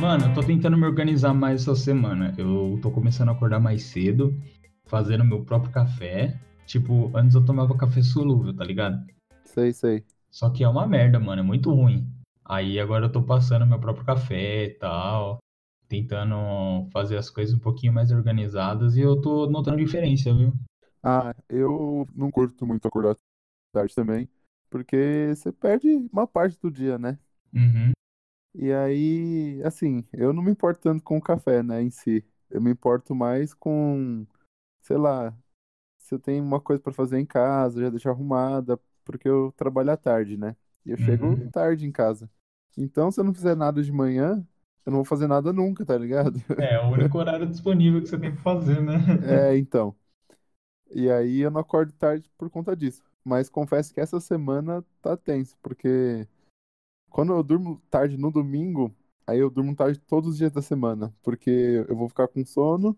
Mano, eu tô tentando me organizar mais essa semana. Eu tô começando a acordar mais cedo, fazendo meu próprio café. Tipo, antes eu tomava café solúvel, tá ligado? Sei, sei. Só que é uma merda, mano, é muito ruim. Aí agora eu tô passando meu próprio café e tal, tentando fazer as coisas um pouquinho mais organizadas e eu tô notando diferença, viu? Ah, eu não curto muito acordar tarde também, porque você perde uma parte do dia, né? Uhum. E aí, assim, eu não me importo tanto com o café, né, em si. Eu me importo mais com, sei lá, se eu tenho uma coisa pra fazer em casa, já deixar arrumada, porque eu trabalho à tarde, né? E eu chego Uhum. tarde em casa. Então, se eu não fizer nada de manhã, eu não vou fazer nada nunca, tá ligado? É, o único horário disponível que você tem pra fazer, né? É, então. E aí eu não acordo tarde por conta disso. Mas confesso que essa semana tá tenso, porque quando eu durmo tarde no domingo, aí eu durmo tarde todos os dias da semana, porque eu vou ficar com sono,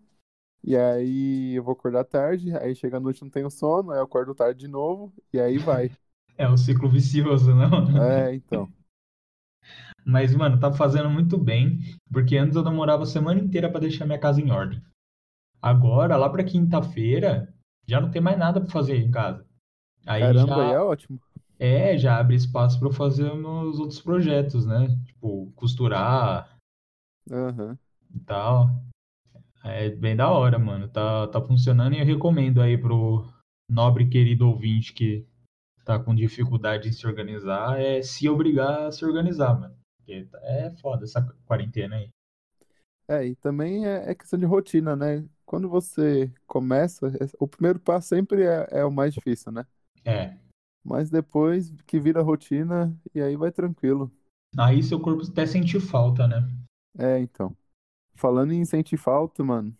e aí eu vou acordar tarde, aí chega a noite não tenho sono, aí eu acordo tarde de novo, e aí vai. É um ciclo vicioso, mano? É, então. Mas, mano, tá fazendo muito bem, porque antes eu demorava a semana inteira pra deixar minha casa em ordem. Agora, lá pra quinta-feira, já não tem mais nada pra fazer em casa. Aí Caramba, aí já é ótimo. É, já abre espaço eu fazer meus outros projetos, né? Tipo, costurar Aham. e tal. É bem da hora, mano. Tá, tá funcionando e eu recomendo aí pro nobre querido ouvinte que tá com dificuldade em se organizar, é se obrigar a se organizar, mano. Porque é foda essa quarentena aí. É, e também é, é questão de rotina, né? Quando você começa, é- o primeiro passo sempre é, é o mais difícil, né? É. Mas depois que vira rotina, e aí vai tranquilo. Aí seu corpo até sentir falta, né? É, então. Falando em sentir falta, mano,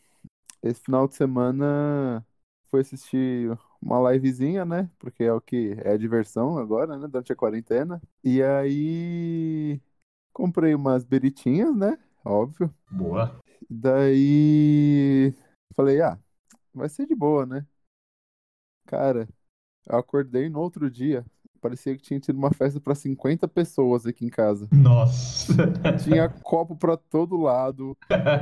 esse final de semana fui assistir uma livezinha, né? Porque é o que é a diversão agora, né? Durante a quarentena. E aí comprei umas beritinhas, né? Óbvio. Boa. Daí falei, ah, vai ser de boa, né? Cara, eu acordei no outro dia, parecia que tinha tido uma festa pra 50 pessoas aqui em casa. Nossa. Tinha copo pra todo lado,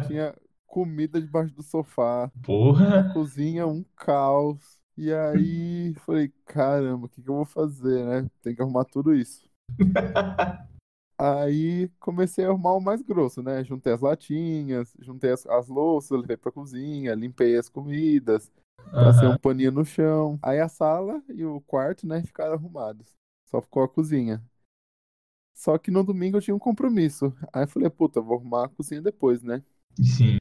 tinha comida debaixo do sofá, a Porra. cozinha um caos. E aí falei, caramba, o que que eu vou fazer, né? Tem que arrumar tudo isso. Aí comecei a arrumar o mais grosso, né? Juntei as latinhas, juntei as, as louças, levei pra cozinha, limpei as comidas, passei um paninho no chão. Aí a sala e o quarto, né, ficaram arrumados. Só ficou a cozinha. Só que no domingo eu tinha um compromisso. Aí eu falei, puta, vou arrumar a cozinha depois, né? Sim.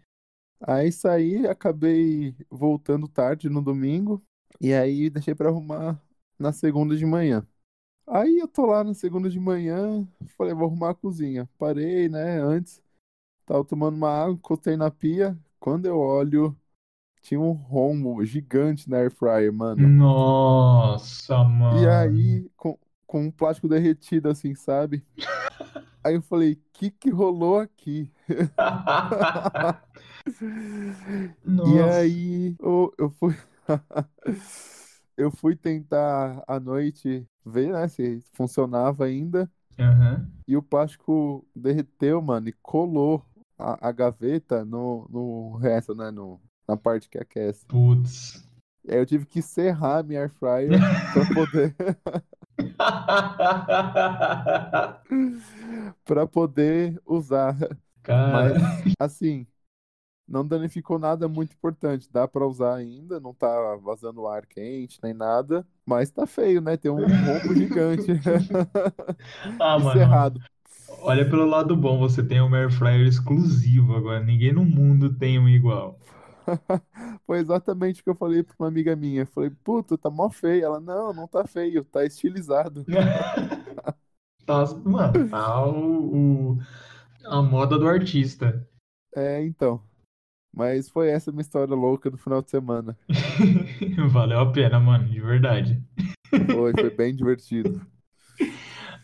Aí saí, acabei voltando tarde no domingo. E aí deixei pra arrumar na segunda de manhã. Aí eu tô lá na segunda de manhã, falei, vou arrumar a cozinha. Parei, né, antes, tava tomando uma água, encostei na pia. Quando eu olho, tinha um rombo gigante na air fryer, mano. Nossa, E mano. aí, com, com um plástico derretido assim, sabe? Aí eu falei, que que rolou aqui? E Nossa. aí, eu, eu fui eu fui tentar à noite ver, né, se funcionava ainda. Aham. E o plástico derreteu, mano, e colou a, a gaveta no, no resto, né? No, na parte que aquece. Putz. Aí eu tive que serrar a minha air fryer pra poder, pra poder usar. Cara. Mas, assim, não danificou nada muito importante. Dá pra usar ainda, não tá vazando ar quente nem nada. Mas tá feio, né? Tem um rombo gigante. Ah, E mano. Olha pelo lado bom, você tem um air fryer exclusivo agora. Ninguém no mundo tem um igual. Foi exatamente o que eu falei pra uma amiga minha. Eu falei, puta, tá mó feio. Ela, não, não tá feio, tá estilizado. Tá, mano, tá o, o- a moda do artista. É, então. Mas foi essa minha história louca do final de semana. Valeu a pena, mano, de verdade. Foi, foi bem divertido.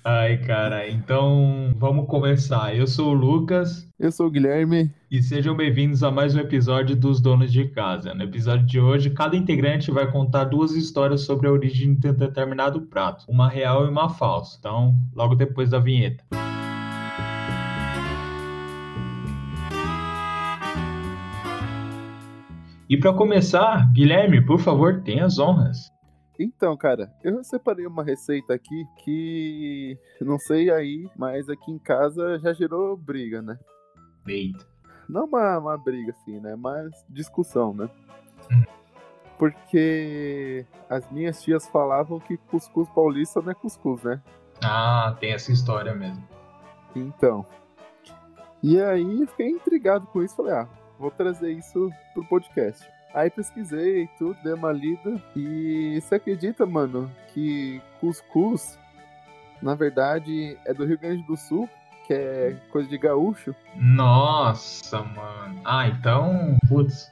Ai, cara, então vamos começar. Eu sou o Lucas. Eu sou o Guilherme. E sejam bem-vindos a mais um episódio dos Donos de Casa. No episódio de hoje, cada integrante vai contar duas histórias sobre a origem de um determinado prato, uma real e uma falsa. Então, logo depois da vinheta. E para começar, Guilherme, por favor, tenha as honras. Então, cara, eu separei uma receita aqui que não sei aí, mas aqui em casa já gerou briga, né? Eita. Não uma, uma briga assim, né? Mas discussão, né? Uhum. Porque as minhas tias falavam que cuscuz paulista não é cuscuz, né? Ah, tem essa história mesmo. Então. E aí eu fiquei intrigado com isso, falei, ah, vou trazer isso pro podcast. Aí pesquisei tudo, dei uma lida e você acredita, mano, que cuscuz, na verdade, é do Rio Grande do Sul, que é coisa de gaúcho? Nossa, mano. Ah, então, putz.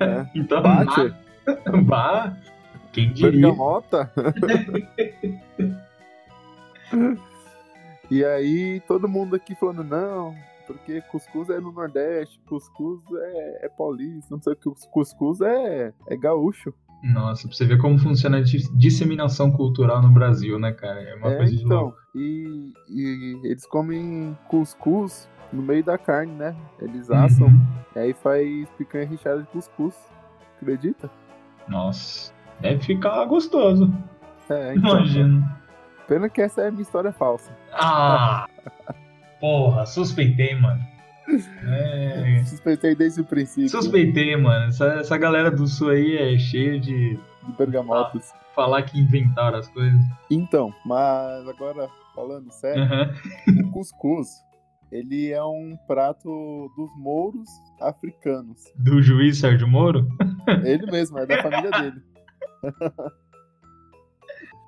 É. então, Bate. Bah, quem diria? Bergamota. e aí todo mundo aqui falando, não, porque cuscuz é no Nordeste, cuscuz é, é paulista, não sei o que, cuscuz é, é gaúcho. Nossa, pra você ver como funciona a dis- disseminação cultural no Brasil, né, cara? É uma é, coisa de então, louco. e, e eles comem cuscuz no meio da carne, né? Eles assam, Uhum. e aí faz picanha recheada de cuscuz. Acredita? Nossa, deve ficar gostoso. É, então. Imagino. Pena que essa é minha história falsa. Ah! Porra, suspeitei, mano. É, Suspeitei desde o princípio suspeitei, mano. Essa, essa galera do sul aí é cheia de de bergamotas. falar que inventaram as coisas. Então, mas agora falando sério, Aham. o cuscuz, ele é um prato dos mouros africanos. Do juiz Sérgio Moro? Ele mesmo, é da família dele.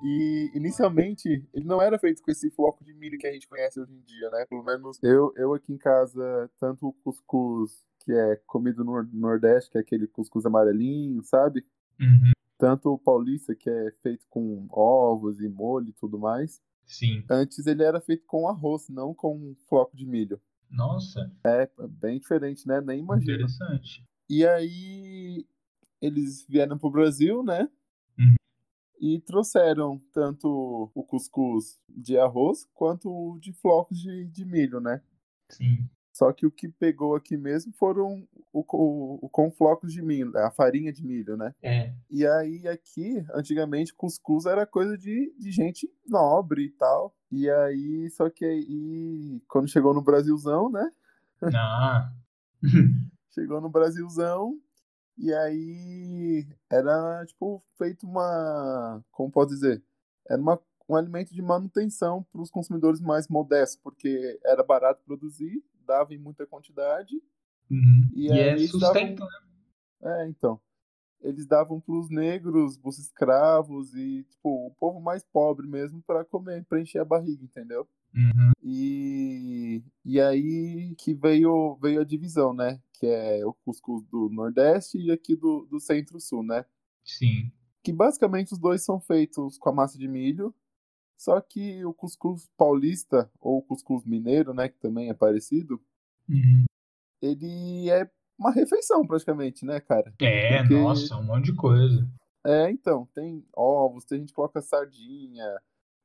E inicialmente ele não era feito com esse floco de milho que a gente conhece hoje em dia, né? Pelo menos eu, eu aqui em casa, tanto o cuscuz que é comido no Nordeste, que é aquele cuscuz amarelinho, sabe? Uhum. Tanto o paulista, que é feito com ovos e molho e tudo mais. Sim. Antes ele era feito com arroz, não com floco de milho. Nossa, É bem diferente, né? Nem imagino. interessante. E aí eles vieram pro Brasil, né? Uhum. E trouxeram tanto o cuscuz de arroz quanto o de flocos de, de milho, né? Sim. Só que o que pegou aqui mesmo foram o, o, o com flocos de milho, a farinha de milho, né? É. E aí aqui, antigamente, cuscuz era coisa de, de gente nobre e tal. E aí, só que aí, quando chegou no Brasilzão, né? Ah. Chegou no Brasilzão e aí era, tipo, feito uma. Como posso dizer? Era uma, um alimento de manutenção para os consumidores mais modestos, porque era barato produzir, dava em muita quantidade. Uhum. E E, é eles sustento, né? É, então. Eles davam para os negros, os escravos e, tipo, o povo mais pobre mesmo para comer, para encher a barriga, entendeu? Uhum. E, e aí que veio, veio a divisão, né? Que é o cuscuz do Nordeste e aqui do, do Centro-Sul, né? Sim. Que basicamente os dois são feitos com a massa de milho, só que o cuscuz paulista, ou o cuscuz mineiro, né? Que também é parecido, Uhum. ele é uma refeição praticamente, né, cara? É, Porque- nossa, um monte de coisa. É, então, tem ovos, tem gente que coloca sardinha,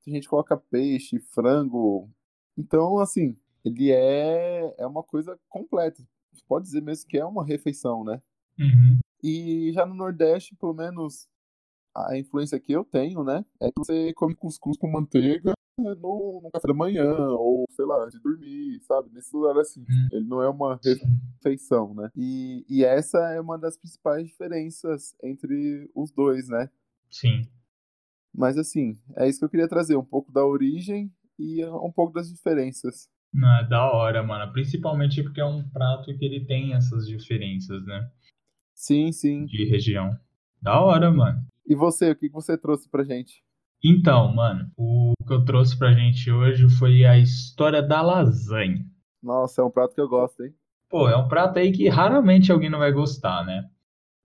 tem gente que coloca peixe, frango. Então, assim, ele é, é uma coisa completa. Você pode dizer mesmo que é uma refeição, né? Uhum. E já no Nordeste, pelo menos a influência que eu tenho, né? É que você come cuscuz com manteiga no, no café da manhã, ou sei lá, antes de dormir, sabe? Nesse lugar assim. Hum. Ele não é uma refeição, né? E, e essa é uma das principais diferenças entre os dois, né? Sim. Mas assim, é isso que eu queria trazer, um pouco da origem e um pouco das diferenças. Não, é da hora, mano. Principalmente porque é um prato que ele tem essas diferenças, né? Sim, sim. De região. Da hora, mano. E você, o que você trouxe pra gente? Então, mano, o que eu trouxe pra gente hoje foi a história da lasanha. Nossa, é um prato que eu gosto, hein? Pô, é um prato aí que raramente alguém não vai gostar, né?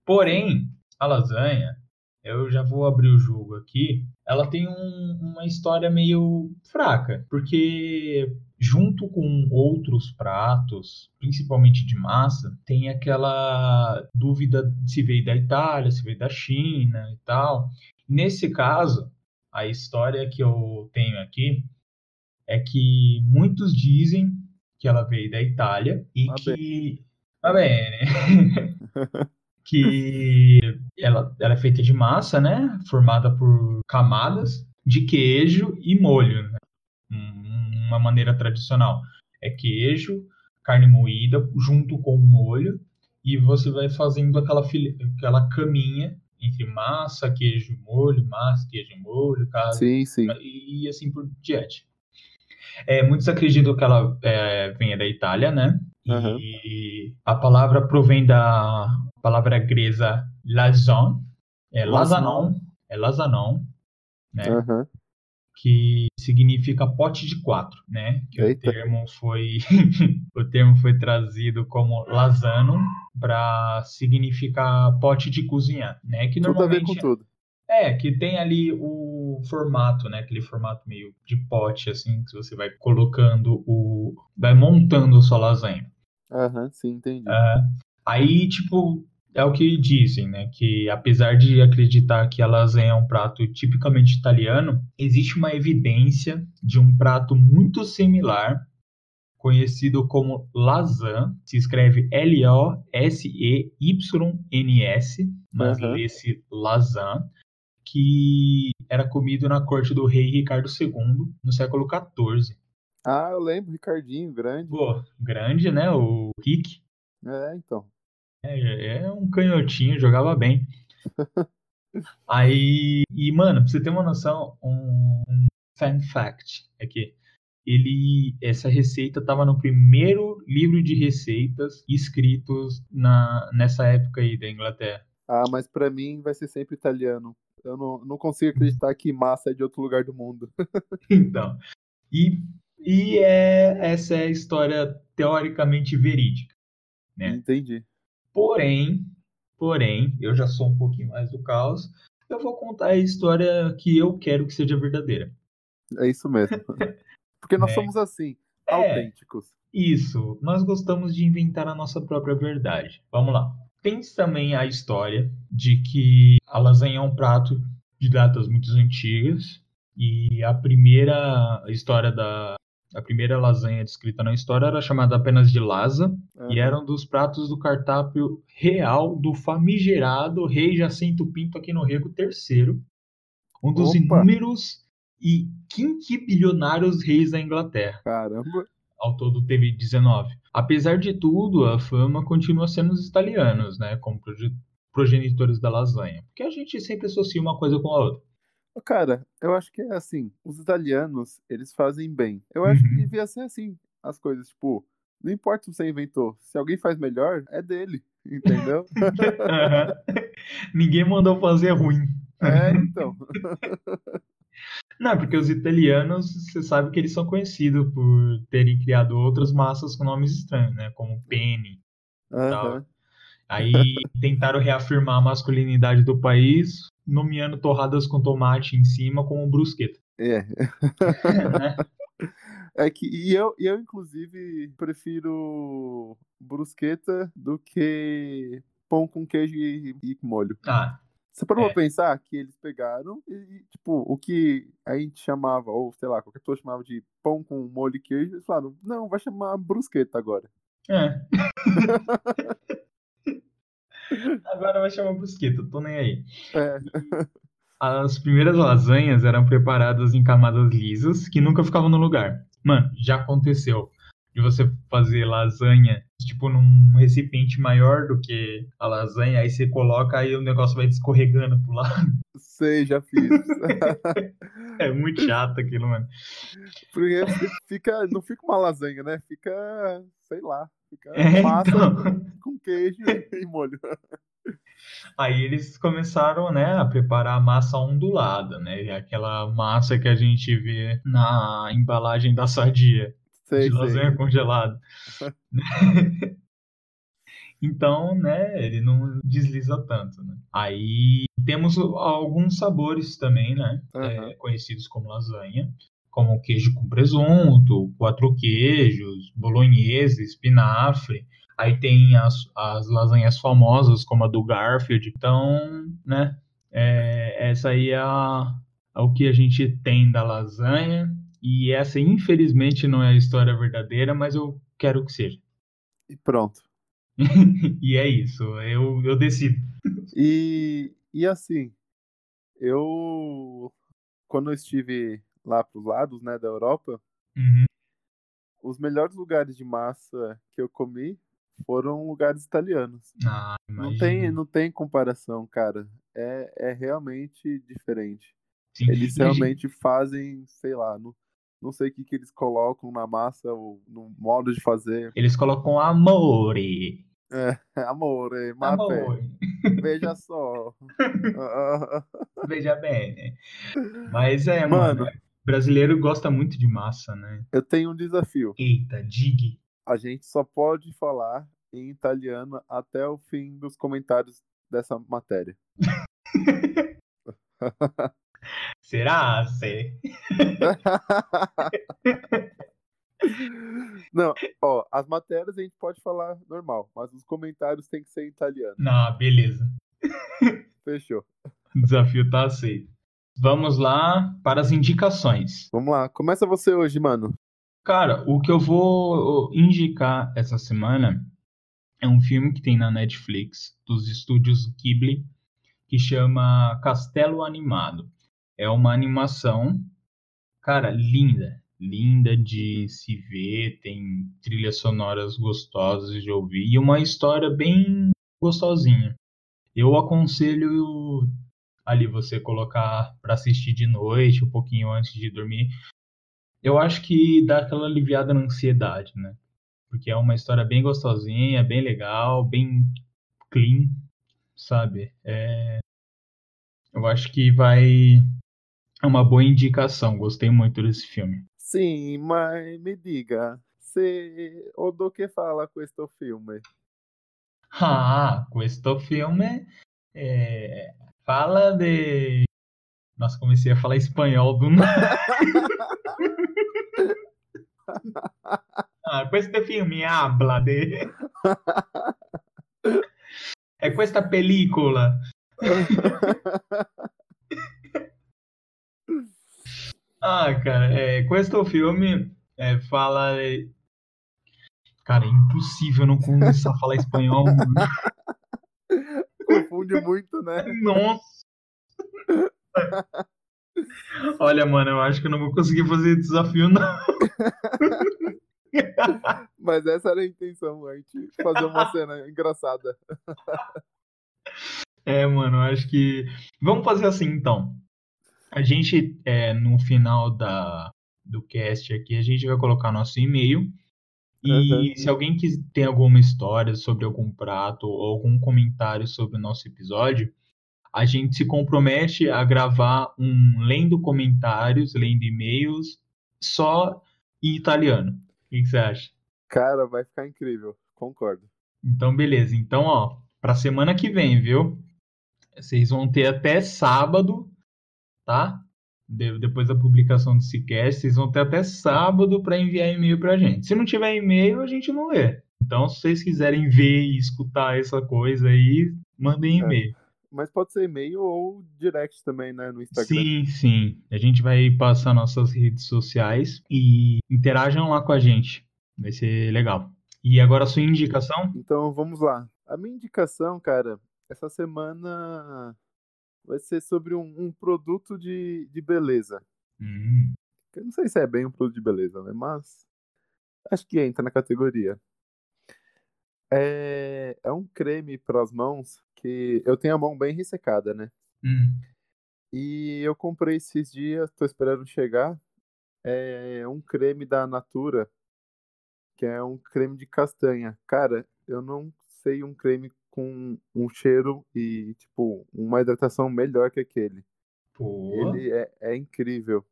Porém, a lasanha, eu já vou abrir o jogo aqui, ela tem um- uma história meio fraca, porque junto com outros pratos, principalmente de massa, tem aquela dúvida se veio da Itália, se veio da China e tal. Nesse caso, a história que eu tenho aqui é que muitos dizem que ela veio da Itália e Va que. Va bene. que ela, ela é feita de massa, né? Formada por camadas de queijo e molho, né? Uma maneira tradicional. É queijo, carne moída junto com o molho e você vai fazendo aquela, aquela caminha entre massa, queijo, molho, massa, queijo, molho, sim, sim. e assim por diante. É, muitos acreditam que ela é, venha da Itália, né? Uhum. E a palavra provém da palavra grega lazon, é lasanon, é lasanon, né? Uhum. Que significa pote de quatro, né? Que o termo foi o termo foi trazido como lasano para significar pote de cozinhar, né? Que tudo normalmente a ver com tudo. É, que tem ali o formato, né? Aquele formato meio de pote, assim, que você vai colocando o. vai montando a sua lasanha. Aham, uhum, sim, entendi. Uh, aí, tipo, é o que dizem, né? Que apesar de acreditar que a lasanha é um prato tipicamente italiano, existe uma evidência de um prato muito similar, conhecido como lasan, se escreve L-O-S-E-Y-N-S, mas uhum. lê-se lasan, que era comido na corte do rei Ricardo II no século XIV. Ah, eu lembro, Ricardinho, grande. Pô, grande, né? O Rick. É, então. É, é um canhotinho, jogava bem. Aí, e mano, pra você ter uma noção, um, um fan fact aqui. Ele, essa receita estava no primeiro livro de receitas escritos na, nessa época aí da Inglaterra. Ah, mas para mim vai ser sempre italiano. Eu não, não consigo acreditar que massa é de outro lugar do mundo. então, e, e é, essa é a história teoricamente verídica. Né? Entendi. Porém, porém, eu já sou um pouquinho mais do caos. Eu vou contar a história que eu quero que seja verdadeira. É isso mesmo. Porque nós é. somos assim, é. autênticos. Isso, nós gostamos de inventar a nossa própria verdade. Vamos lá. Tem também a história de que a lasanha é um prato de datas muito antigas e a primeira história da a primeira lasanha descrita na história era chamada apenas de lasa uhum. e era um dos pratos do cartápio real do famigerado rei Jacinto Pinto aqui no Rego III, um dos Opa. inúmeros e quinquilionários reis da Inglaterra. Caramba! Ao todo teve 19. Apesar de tudo, a fama continua sendo os italianos, né, como progenitores da lasanha, porque a gente sempre associa uma coisa com a outra. Cara, eu acho que é assim, os italianos, eles fazem bem. Eu acho que uhum. devia ser assim, as coisas, tipo, não importa se você inventou, se alguém faz melhor, é dele, entendeu? Ninguém mandou fazer ruim. É, então. Não, porque os italianos, você sabe que eles são conhecidos por terem criado outras massas com nomes estranhos, né? Como Penny uhum. tal. Aí tentaram reafirmar a masculinidade do país, nomeando torradas com tomate em cima como brusqueta. É. É que e eu, eu, inclusive, prefiro brusqueta do que pão com queijo e, e molho. Ah, você parou é. pra pensar que eles pegaram e, tipo, o que a gente chamava, ou sei lá, qualquer pessoa chamava de pão com molho e queijo, eles falaram, não, vai chamar brusqueta agora. É. agora vai chamar brusqueta, tô nem aí. É. As primeiras lasanhas eram preparadas em camadas lisas que nunca ficavam no lugar. Mano, já aconteceu de você fazer lasanha, tipo, num recipiente maior do que a lasanha, aí você coloca, aí o negócio vai escorregando pro lado. Sei, já fiz. é muito chato aquilo, mano. Porque fica, não fica uma lasanha, né? Fica, sei lá, fica é, massa então... com queijo e molho. Aí eles começaram, né, a preparar a massa ondulada, né? Aquela massa que a gente vê na embalagem da sadia. Sei, de lasanha congelada. então, né, ele não desliza tanto, né? Aí temos alguns sabores também, né, uhum. é, conhecidos como lasanha, como queijo com presunto, quatro queijos, bolonhesa, espinafre. Aí tem as, as lasanhas famosas, como a do Garfield. Então, né, é, essa aí é, a, é o que a gente tem da lasanha. E essa, infelizmente, não é a história verdadeira, mas eu quero que seja. E pronto. e é isso, eu, eu decido. E, e assim, eu quando eu estive lá pros lados, né, da Europa, Uhum. os melhores lugares de massa que eu comi foram lugares italianos. Ah, Não tem, não tem comparação, cara. É, é realmente diferente. Sim. Eles gente- realmente fazem, sei lá, não, não sei o que, que eles colocam na massa ou no modo de fazer. Eles colocam amore. Amore, mate, Amore. veja só. Veja bem. Mas é, mano. Mano. Brasileiro gosta muito de massa, né? Eu tenho um desafio. Eita, dig. A gente só pode falar em italiano até o fim dos comentários dessa matéria. Será? Sei. Não, ó, as matérias a gente pode falar normal, mas os comentários tem que ser em italiano. Não, beleza. Fechou. O desafio tá aceito. Vamos lá para as indicações. Vamos lá, começa você hoje, mano. Cara, o que eu vou indicar essa semana é um filme que tem na Netflix, dos estúdios Ghibli, que chama Castelo Animado. É uma animação, cara, linda. Linda de se ver, tem trilhas sonoras gostosas de ouvir e uma história bem gostosinha. Eu aconselho ali você colocar para assistir de noite, um pouquinho antes de dormir. Eu acho que dá aquela aliviada na ansiedade, né? Porque é uma história bem gostosinha, bem legal, bem clean, sabe? É... Eu acho que vai. É uma boa indicação. Gostei muito desse filme. Sim, mas me diga, se o do que fala questo filme? Ah, questo filme é, fala de. Nossa, comecei a falar espanhol do nada. ah, questo filme habla de. É questa película. Ah, cara, é, questo filme é, fala. Cara, é impossível não começar a falar espanhol. Confunde muito, né? Nossa! Olha, mano, eu acho que eu não vou conseguir fazer desafio, não. Mas essa era a intenção, a gente fazer uma cena engraçada. É, mano, eu acho que. Vamos fazer assim, então. A gente, é, no final da, do cast aqui, a gente vai colocar nosso e-mail. E Uhum. se alguém quis, tem alguma história sobre algum prato ou algum comentário sobre o nosso episódio, a gente se compromete a gravar um lendo comentários, lendo e-mails, só em italiano. O que que você acha? Cara, vai ficar incrível, concordo. Então, beleza. Então, ó, pra semana que vem, viu? Vocês vão ter até sábado, tá? De- depois da publicação do Cicast, vocês vão ter até sábado para enviar e-mail pra gente. Se não tiver e-mail, a gente não lê. Então, se vocês quiserem ver e escutar essa coisa aí, mandem e-mail. Mas pode ser e-mail ou direct também, né, no Instagram. Sim, sim. A gente vai passar nossas redes sociais e interajam lá com a gente. Vai ser legal. E agora a sua indicação? Então vamos lá. A minha indicação, cara, essa semana vai ser sobre um, um produto de, de beleza. Hum, Eu não sei se é bem um produto de beleza, né? Mas acho que entra na categoria. É, é um creme para as mãos que eu tenho a mão bem ressecada, né? hum. E eu comprei esses dias, tô esperando chegar. É um creme da Natura, que é um creme de castanha. Cara, eu não sei um creme com um cheiro e, tipo, uma hidratação melhor que aquele. Pô. Ele é, é incrível.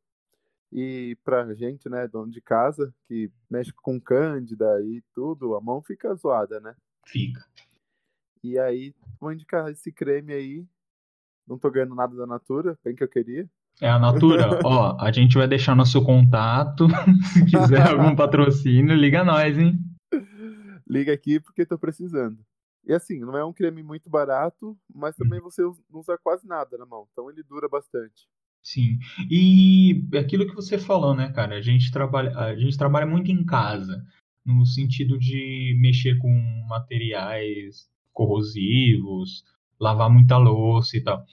E pra gente, né, dono de casa, que mexe com cândida e tudo, a mão fica zoada, né? Fica. E aí, vou indicar esse creme aí. Não tô ganhando nada da Natura, bem que eu queria. É a Natura. Ó, a gente vai deixar nosso contato. Se quiser algum patrocínio, liga nós, hein? Liga aqui porque tô precisando. E assim, não é um creme muito barato, mas também você não usa quase nada na mão, então ele dura bastante. Sim. E aquilo que você falou, né, cara? A gente trabalha, a gente trabalha muito em casa. no sentido de mexer com materiais corrosivos, lavar muita louça e tal.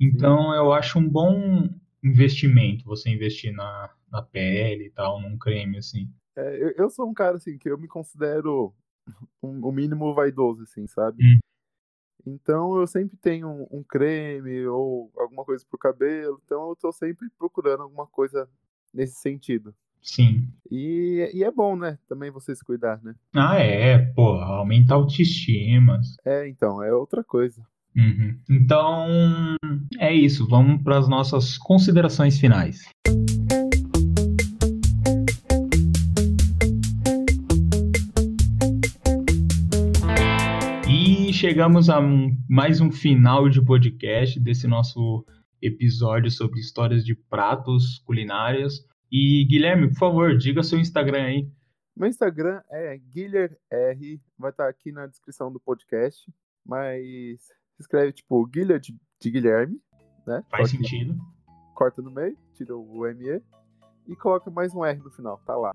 Então, eu acho um bom investimento você investir na, na pele e tal, num creme assim. É, eu, eu sou um cara assim que eu me considero um, o mínimo vaidoso, assim, sabe? Hum. Então eu sempre tenho um, um creme ou alguma coisa pro cabelo, então eu tô sempre procurando alguma coisa nesse sentido. Sim. E, e é bom, né? Também você se cuidar, né? Ah, é, pô, aumenta a autoestima. É, então, é outra coisa. Uhum. Então, é isso. Vamos para as nossas considerações finais. E chegamos a um- mais um final de podcast desse nosso episódio sobre histórias de pratos culinárias. E Guilherme, por favor, diga seu Instagram aí. Meu Instagram é GuilherR, vai estar aqui na descrição do podcast, mas escreve tipo Guilher de, Guilherme, né? Faz que sentido? corta no meio, tira o ME e coloca mais um R no final, tá lá.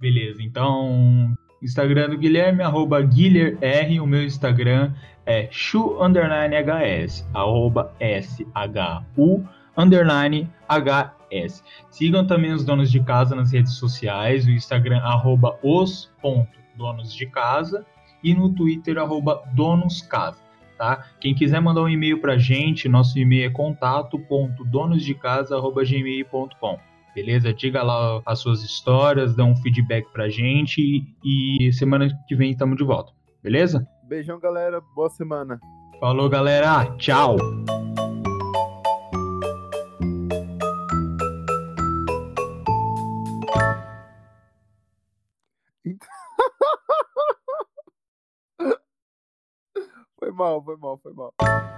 Beleza, então Instagram do Guilherme, arroba GuilherR, o meu Instagram é chu underline HS, arroba S-H-U underline HS. Sigam também os donos de casa nas redes sociais, o Instagram arroba os ponto donos de casa e no Twitter arroba donoscasa. Tá? Quem quiser mandar um e-mail pra gente, nosso e-mail é contato.donosdecasa.gmail.com beleza? Diga lá as suas histórias, dá um feedback pra gente e semana que vem estamos de volta, beleza? Beijão, galera. Boa semana. Falou, galera. Tchau. Mal, foi mal, foi mal.